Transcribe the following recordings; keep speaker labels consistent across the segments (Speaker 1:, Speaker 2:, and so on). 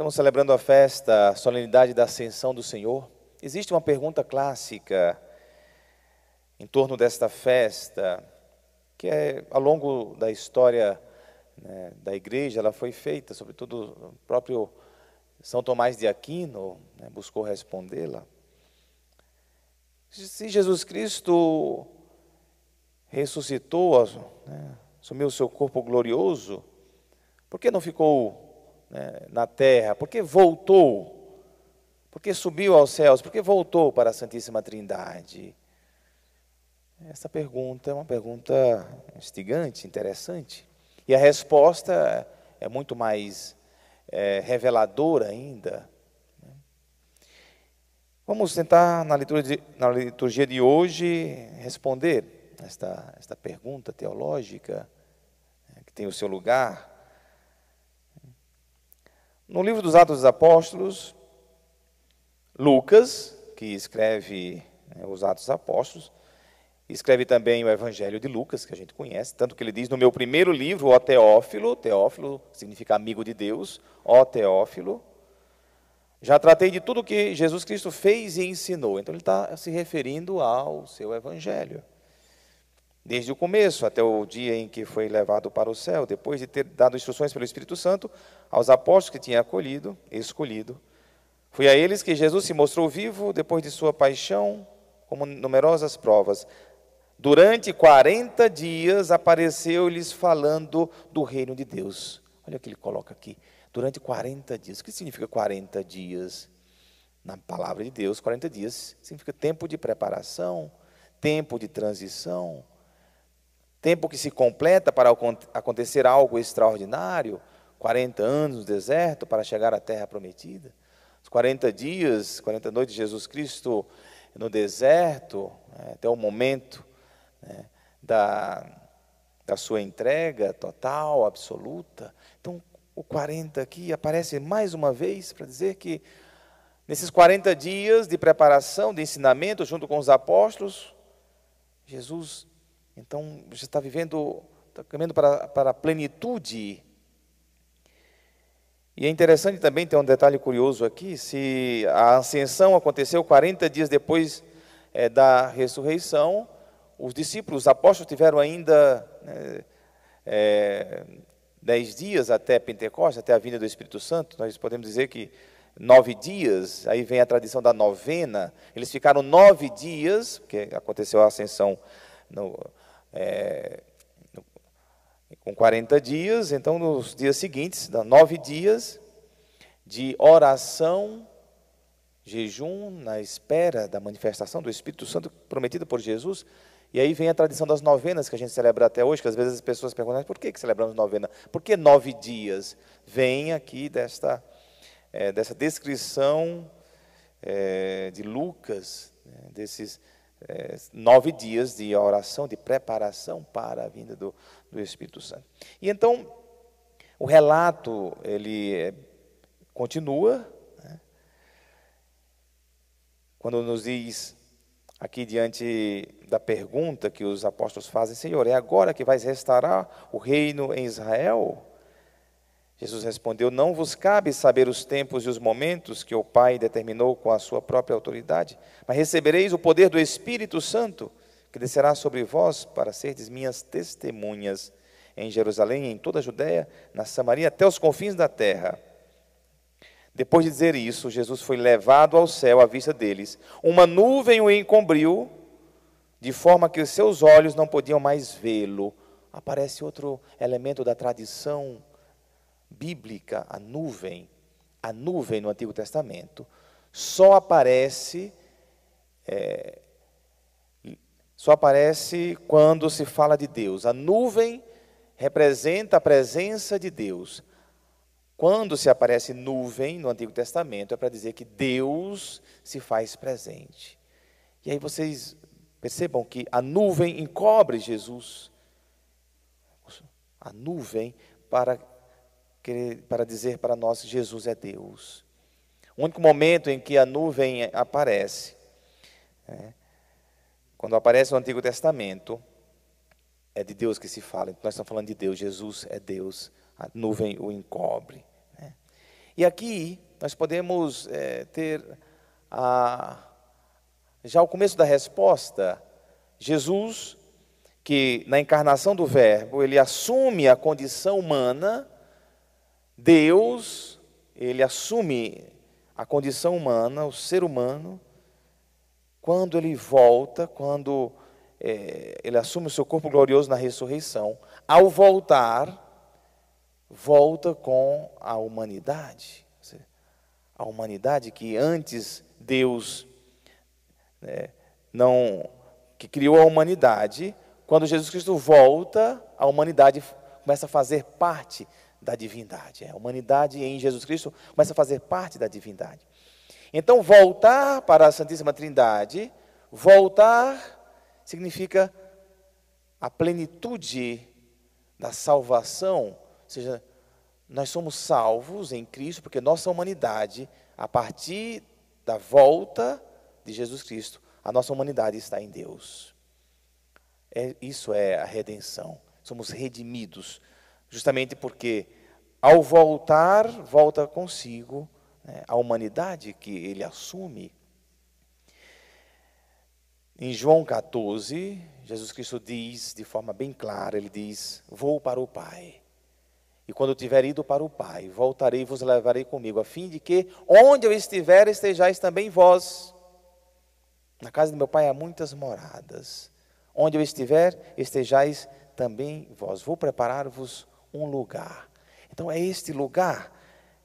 Speaker 1: Estamos celebrando a festa, a solenidade da Ascensão do Senhor. Existe uma pergunta clássica em torno desta festa, que é ao longo da história né, da igreja, ela foi feita, sobretudo o próprio São Tomás de Aquino né, buscou respondê-la. Se Jesus Cristo ressuscitou, né, assumiu o seu corpo glorioso, por que não ficou né, na terra? Por que voltou? Por que subiu aos céus? Por que voltou para a Santíssima Trindade? Essa pergunta é uma pergunta instigante, interessante. E a resposta é muito mais é, reveladora ainda. Né. Vamos tentar, na liturgia, de, na liturgia de hoje, responder esta, esta pergunta teológica, né, que tem o seu lugar. No livro dos Atos dos Apóstolos, Lucas, que escreve né, os Atos dos Apóstolos, escreve também o Evangelho de Lucas, que a gente conhece, tanto que ele diz no meu primeiro livro, ó Teófilo, Teófilo significa amigo de Deus, ó Teófilo, já tratei de tudo que Jesus Cristo fez e ensinou. Então ele está se referindo ao seu Evangelho. Desde o começo até o dia em que foi levado para o céu, depois de ter dado instruções pelo Espírito Santo aos apóstolos que tinha acolhido, escolhido. Foi a eles que Jesus se mostrou vivo depois de sua paixão, como numerosas provas. Durante 40 dias apareceu-lhes falando do reino de Deus. Olha o que ele coloca aqui. Durante 40 dias. O que significa 40 dias? Na palavra de Deus, 40 dias significa tempo de preparação, tempo de transição, tempo que se completa para acontecer algo extraordinário, 40 anos no deserto para chegar à terra prometida. Os 40 dias, 40 noites de Jesus Cristo no deserto, né, até o momento né, da, da sua entrega total, absoluta. Então, o 40 aqui aparece mais uma vez para dizer que nesses 40 dias de preparação, de ensinamento, junto com os apóstolos, Jesus então, você está vivendo, está caminhando para, para a plenitude. E é interessante também ter um detalhe curioso aqui: se a ascensão aconteceu 40 dias depois é, da ressurreição, os discípulos, os apóstolos tiveram ainda né, é, dez dias até Pentecostes, até a vinda do Espírito Santo. Nós podemos dizer que nove dias, aí vem a tradição da novena. Eles ficaram nove dias, porque aconteceu a ascensão no, é, com 40 dias, então nos dias seguintes, nove dias de oração, jejum, na espera da manifestação do Espírito Santo prometida por Jesus. E aí vem a tradição das novenas que a gente celebra até hoje, que às vezes as pessoas perguntam, por que, que celebramos novena? Por que nove dias? Vem aqui desta, é, dessa descrição é, de Lucas, né, desses é, nove dias de oração, de preparação para a vinda do, do Espírito Santo. E então, o relato, ele é, continua, né? quando nos diz, aqui diante da pergunta que os apóstolos fazem, Senhor, é agora que vais restaurar o reino em Israel? Jesus respondeu: Não vos cabe saber os tempos e os momentos que o Pai determinou com a sua própria autoridade, mas recebereis o poder do Espírito Santo, que descerá sobre vós para serdes minhas testemunhas em Jerusalém, em toda a Judéia, na Samaria, até os confins da terra. Depois de dizer isso, Jesus foi levado ao céu à vista deles. Uma nuvem o encobriu, de forma que os seus olhos não podiam mais vê-lo. Aparece outro elemento da tradição bíblica, a nuvem, a nuvem no Antigo Testamento, só aparece é, só aparece quando se fala de Deus. A nuvem representa a presença de Deus. Quando se aparece nuvem no Antigo Testamento, é para dizer que Deus se faz presente. E aí vocês percebam que a nuvem encobre Jesus. A nuvem para para dizer para nós que Jesus é Deus. O único momento em que a nuvem aparece, é, quando aparece no Antigo Testamento, é de Deus que se fala. Então, nós estamos falando de Deus. Jesus é Deus. A nuvem o encobre. Né? E aqui nós podemos é, ter a, já o começo da resposta. Jesus, que na encarnação do Verbo, ele assume a condição humana, Deus, ele assume a condição humana, o ser humano, quando ele volta, quando é, ele assume o seu corpo glorioso na ressurreição, ao voltar, volta com a humanidade. A humanidade que antes Deus né, não que criou a humanidade, quando Jesus Cristo volta, a humanidade começa a fazer parte da divindade. A humanidade em Jesus Cristo começa a fazer parte da divindade. Então, voltar para a Santíssima Trindade, voltar significa a plenitude da salvação, ou seja, nós somos salvos em Cristo, porque nossa humanidade, a partir da volta de Jesus Cristo, a nossa humanidade está em Deus. É, isso é a redenção. Somos redimidos, justamente porque, ao voltar, volta consigo né, a humanidade que ele assume. Em João 14, Jesus Cristo diz de forma bem clara: Ele diz, Vou para o Pai. E quando tiver ido para o Pai, voltarei e vos levarei comigo, a fim de que, onde eu estiver, estejais também vós. Na casa de meu Pai há muitas moradas. Onde eu estiver, estejais também vós. Vou preparar-vos um lugar. Então é este lugar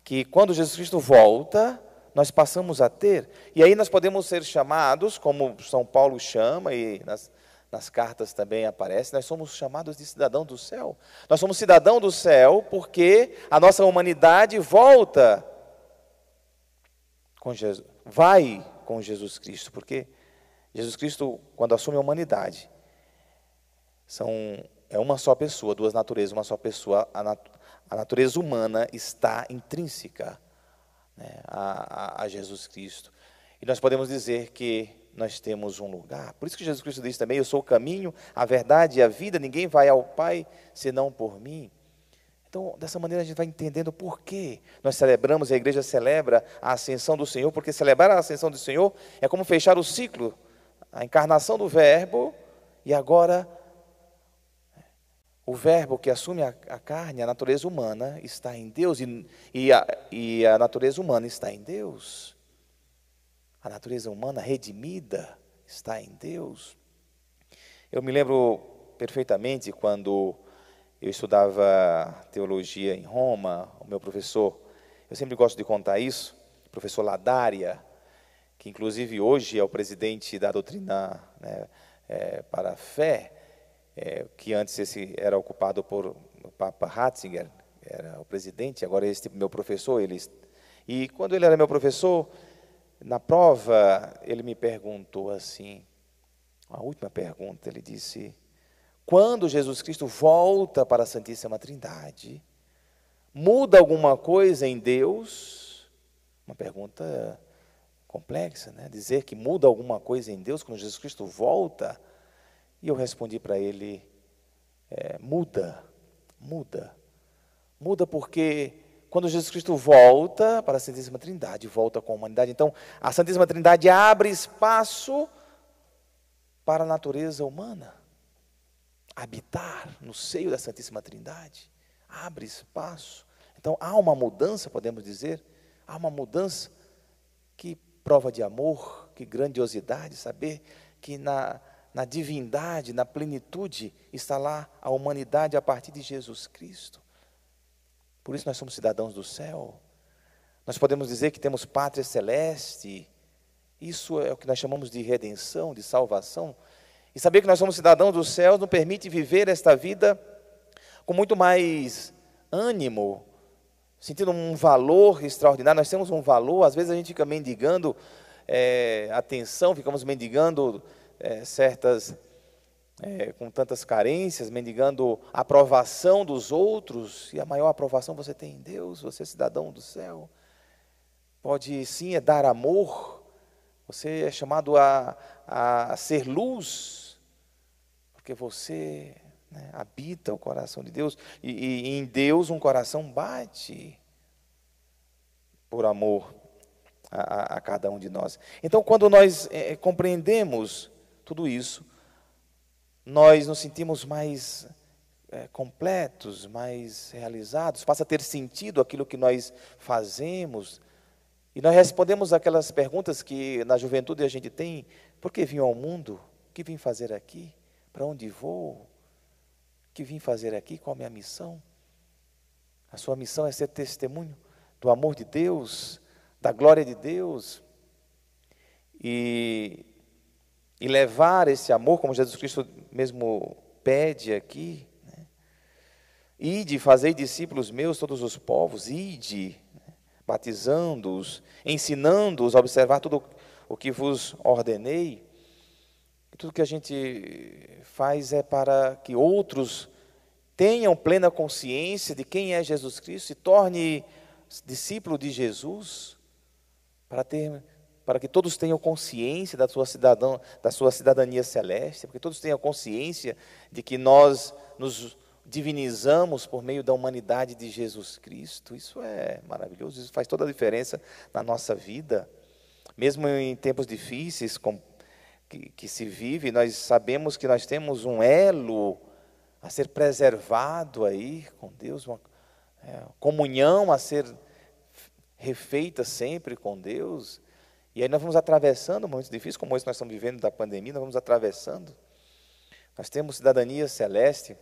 Speaker 1: que, quando Jesus Cristo volta, nós passamos a ter. E aí nós podemos ser chamados, como São Paulo chama, e nas nas cartas também aparece, nós somos chamados de cidadão do céu. Nós somos cidadão do céu porque a nossa humanidade volta com Jesus, vai com Jesus Cristo, porque Jesus Cristo, quando assume a humanidade, são, é uma só pessoa, duas naturezas, uma só pessoa. A, nat, a natureza humana está intrínseca né, a, a, a Jesus Cristo. E nós podemos dizer que nós temos um lugar. Por isso que Jesus Cristo diz também: Eu sou o caminho, a verdade e a vida, ninguém vai ao Pai senão por mim. Então, dessa maneira, a gente vai entendendo por que nós celebramos, a igreja celebra a ascensão do Senhor, porque celebrar a ascensão do Senhor é como fechar o ciclo, a encarnação do Verbo, e agora o Verbo que assume a, a carne, a natureza humana, está em Deus, e, e, a, e a natureza humana está em Deus. A natureza humana redimida está em Deus. Eu me lembro perfeitamente quando eu estudava teologia em Roma, o meu professor, eu sempre gosto de contar isso, o professor Ladária, que inclusive hoje é o presidente da doutrina né, é, para a fé, é, que antes esse era ocupado por o Papa Ratzinger, era o presidente, agora esse meu professor, ele, e quando ele era meu professor, na prova, ele me perguntou assim, a última pergunta, ele disse: quando Jesus Cristo volta para a Santíssima Trindade, muda alguma coisa em Deus? Uma pergunta complexa, né? Dizer que muda alguma coisa em Deus quando Jesus Cristo volta? E eu respondi para ele: é, muda, muda. Muda porque quando Jesus Cristo volta para a Santíssima Trindade, volta com a humanidade. Então, a Santíssima Trindade abre espaço para a natureza humana habitar no seio da Santíssima Trindade. Abre espaço. Então, há uma mudança, podemos dizer, há uma mudança que prova de amor, que grandiosidade, saber que na, na divindade, na plenitude, está lá a humanidade a partir de Jesus Cristo. Por isso nós somos cidadãos do céu. Nós podemos dizer que temos pátria celeste. Isso é o que nós chamamos de redenção, de salvação. E saber que nós somos cidadãos do céu nos permite viver esta vida com muito mais ânimo, sentindo um valor extraordinário. Nós temos um valor, às vezes a gente fica mendigando é, atenção, ficamos mendigando é, certas é, com tantas carências, mendigando a aprovação dos outros, e a maior aprovação você tem em Deus, você é cidadão do céu. Pode sim é dar amor, você é chamado a, a ser luz, porque você né, habita o coração de Deus, e, e em Deus um coração bate. por amor a, a, cada um de nós. Então, quando nós é, compreendemos tudo isso, nós nos sentimos mais é, completos, mais realizados, passa a ter sentido aquilo que nós fazemos. E nós respondemos aquelas perguntas que na juventude a gente tem: por que vim ao mundo? O que vim fazer aqui? Para onde vou? O que vim fazer aqui? Qual a minha missão? A sua missão é ser testemunho do amor de Deus, da glória de Deus. E e levar esse amor, como Jesus Cristo mesmo pede aqui. Né? Ide, fazei discípulos meus todos os povos, ide, né? batizando-os, ensinando-os a observar tudo o que vos ordenei. Tudo que a gente faz é para que outros tenham plena consciência de quem é Jesus Cristo, se torne discípulo de Jesus, para ter para que todos tenham consciência da sua, cidadão, da sua cidadania celeste, para que todos tenham consciência de que nós nos divinizamos por meio da humanidade de Jesus Cristo. Isso é maravilhoso, isso faz toda a diferença na nossa vida. Mesmo em tempos difíceis com, que, que se vive, nós sabemos que nós temos um elo a ser preservado aí com Deus, uma é, comunhão a ser refeita sempre com Deus. E aí nós vamos atravessando momentos difíceis, como esse nós estamos vivendo da pandemia, nós vamos atravessando. Nós temos cidadania celeste.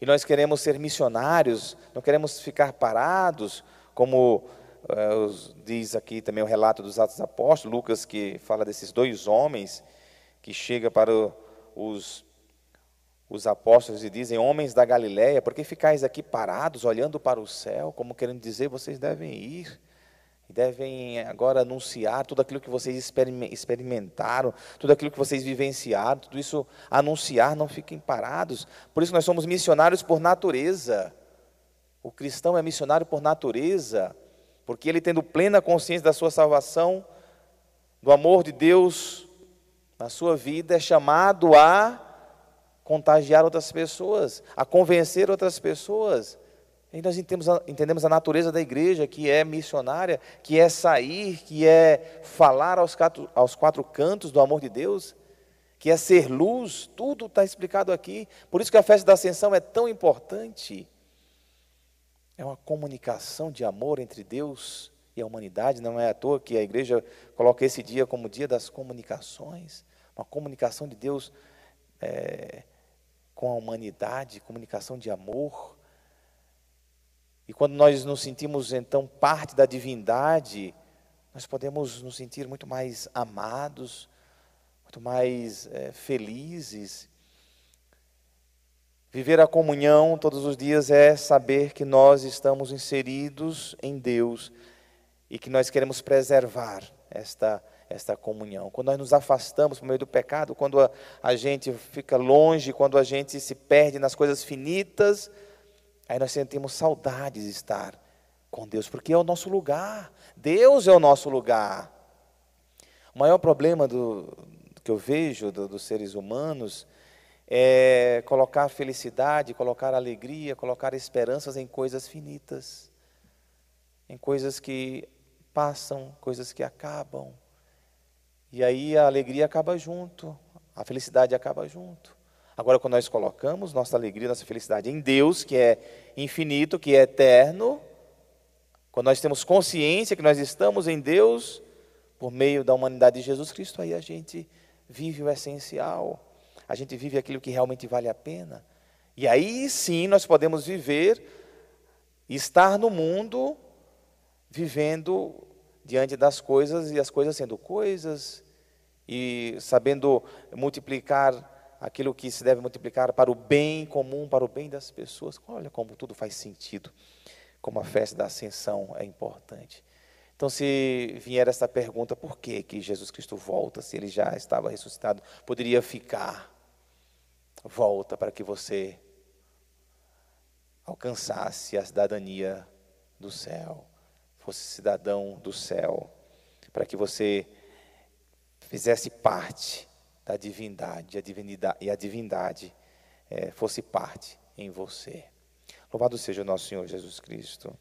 Speaker 1: E nós queremos ser missionários, não queremos ficar parados, como uh, diz aqui também o relato dos Atos dos Apóstolos, Lucas que fala desses dois homens que chega para os, os apóstolos e dizem, homens da Galiléia, por que ficais aqui parados, olhando para o céu, como querendo dizer, vocês devem ir devem agora anunciar tudo aquilo que vocês experimentaram, tudo aquilo que vocês vivenciaram, tudo isso anunciar, não fiquem parados. Por isso nós somos missionários por natureza. O cristão é missionário por natureza, porque ele tendo plena consciência da sua salvação, do amor de Deus na sua vida, é chamado a contagiar outras pessoas, a convencer outras pessoas. E nós entendemos a, entendemos a natureza da igreja, que é missionária, que é sair, que é falar aos quatro, aos quatro cantos do amor de Deus, que é ser luz, tudo está explicado aqui. Por isso que a festa da ascensão é tão importante. É uma comunicação de amor entre Deus e a humanidade. Não é à toa que a igreja coloca esse dia como dia das comunicações uma comunicação de Deus é, com a humanidade, comunicação de amor. E quando nós nos sentimos então parte da divindade, nós podemos nos sentir muito mais amados, muito mais é, felizes. Viver a comunhão todos os dias é saber que nós estamos inseridos em Deus e que nós queremos preservar esta, esta comunhão. Quando nós nos afastamos por meio do pecado, quando a, a gente fica longe, quando a gente se perde nas coisas finitas, Aí nós sentimos saudade de estar com Deus, porque é o nosso lugar. Deus é o nosso lugar. O maior problema do, que eu vejo do, dos seres humanos é colocar felicidade, colocar alegria, colocar esperanças em coisas finitas, em coisas que passam, coisas que acabam. E aí a alegria acaba junto, a felicidade acaba junto. Agora, quando nós colocamos nossa alegria, nossa felicidade em Deus, que é infinito, que é eterno, quando nós temos consciência que nós estamos em Deus, por meio da humanidade de Jesus Cristo, aí a gente vive o essencial, a gente vive aquilo que realmente vale a pena. E aí sim nós podemos viver, estar no mundo, vivendo diante das coisas e as coisas sendo coisas, e sabendo multiplicar aquilo que se deve multiplicar para o bem comum, para o bem das pessoas. Olha como tudo faz sentido, como a festa da ascensão é importante. Então, se vier essa pergunta, por que, que Jesus Cristo volta, se ele já estava ressuscitado, poderia ficar? Volta para que você alcançasse a cidadania do céu, fosse cidadão do céu, para que você fizesse parte da divindade, a divindade e a divindade é, fosse parte em você. Louvado seja o nosso Senhor Jesus Cristo.